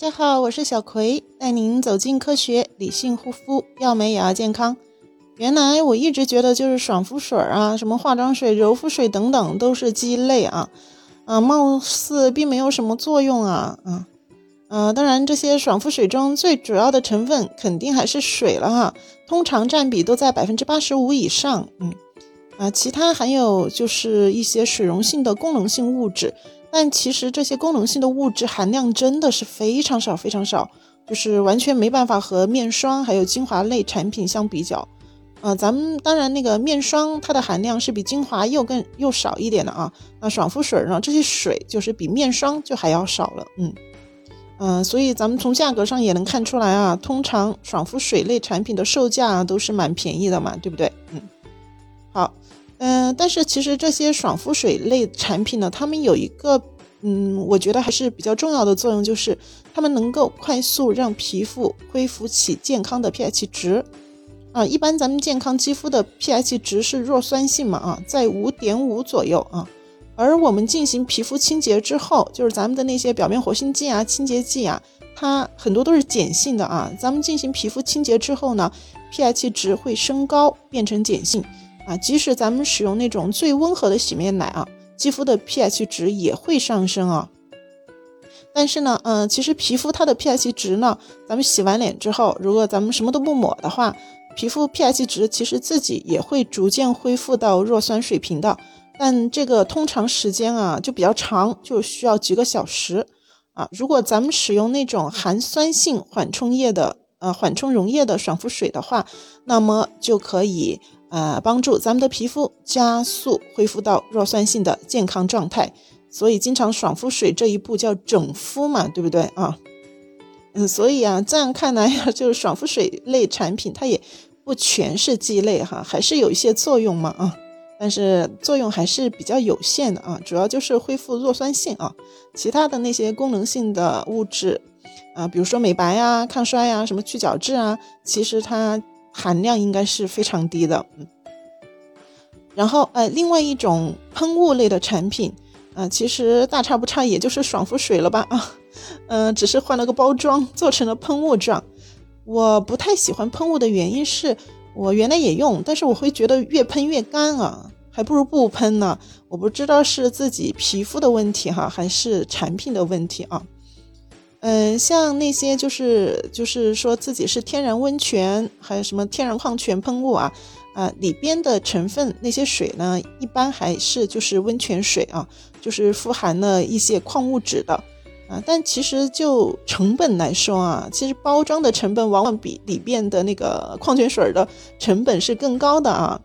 大家好，我是小葵，带您走进科学，理性护肤，要美也要健康。原来我一直觉得就是爽肤水啊，什么化妆水、柔肤水等等都是鸡肋啊，啊，貌似并没有什么作用啊，啊，呃，当然这些爽肤水中最主要的成分肯定还是水了哈，通常占比都在百分之八十五以上，嗯，啊，其他还有就是一些水溶性的功能性物质。但其实这些功能性的物质含量真的是非常少，非常少，就是完全没办法和面霜还有精华类产品相比较。啊，咱们当然那个面霜它的含量是比精华又更又少一点的啊。那爽肤水呢，这些水就是比面霜就还要少了。嗯嗯，所以咱们从价格上也能看出来啊，通常爽肤水类产品的售价都是蛮便宜的嘛，对不对？嗯，好。嗯，但是其实这些爽肤水类产品呢，它们有一个，嗯，我觉得还是比较重要的作用，就是它们能够快速让皮肤恢复起健康的 pH 值。啊，一般咱们健康肌肤的 pH 值是弱酸性嘛，啊，在五点五左右啊。而我们进行皮肤清洁之后，就是咱们的那些表面活性剂啊、清洁剂啊，它很多都是碱性的啊。咱们进行皮肤清洁之后呢，pH 值会升高，变成碱性。啊，即使咱们使用那种最温和的洗面奶啊，肌肤的 pH 值也会上升啊。但是呢，嗯，其实皮肤它的 pH 值呢，咱们洗完脸之后，如果咱们什么都不抹的话，皮肤 pH 值其实自己也会逐渐恢复到弱酸水平的。但这个通常时间啊就比较长，就需要几个小时啊。如果咱们使用那种含酸性缓冲液的，呃，缓冲溶液的爽肤水的话，那么就可以。啊，帮助咱们的皮肤加速恢复到弱酸性的健康状态，所以经常爽肤水这一步叫整肤嘛，对不对啊？嗯，所以啊，这样看来呀，就是爽肤水类产品它也不全是鸡肋哈，还是有一些作用嘛啊，但是作用还是比较有限的啊，主要就是恢复弱酸性啊，其他的那些功能性的物质啊，比如说美白呀、抗衰呀、什么去角质啊，其实它。含量应该是非常低的，嗯，然后呃，另外一种喷雾类的产品，啊，其实大差不差，也就是爽肤水了吧，啊，嗯，只是换了个包装，做成了喷雾状。我不太喜欢喷雾的原因是我原来也用，但是我会觉得越喷越干啊，还不如不喷呢。我不知道是自己皮肤的问题哈，还是产品的问题啊。嗯，像那些就是就是说自己是天然温泉，还有什么天然矿泉喷雾啊，啊里边的成分那些水呢，一般还是就是温泉水啊，就是富含了一些矿物质的啊。但其实就成本来说啊，其实包装的成本往往比里边的那个矿泉水的成本是更高的啊。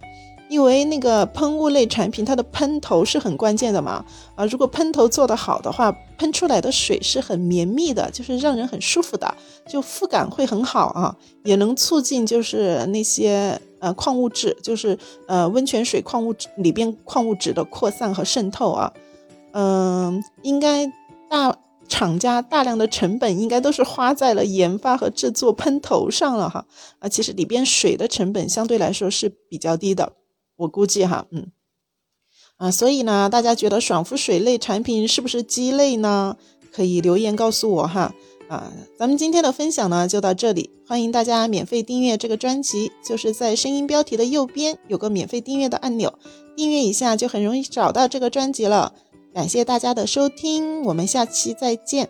因为那个喷雾类产品，它的喷头是很关键的嘛，啊，如果喷头做得好的话，喷出来的水是很绵密的，就是让人很舒服的，就肤感会很好啊，也能促进就是那些呃矿物质，就是呃温泉水矿物质里边矿物质的扩散和渗透啊，嗯，应该大厂家大量的成本应该都是花在了研发和制作喷头上了哈，啊，其实里边水的成本相对来说是比较低的。我估计哈，嗯，啊，所以呢，大家觉得爽肤水类产品是不是鸡肋呢？可以留言告诉我哈。啊，咱们今天的分享呢就到这里，欢迎大家免费订阅这个专辑，就是在声音标题的右边有个免费订阅的按钮，订阅一下就很容易找到这个专辑了。感谢大家的收听，我们下期再见。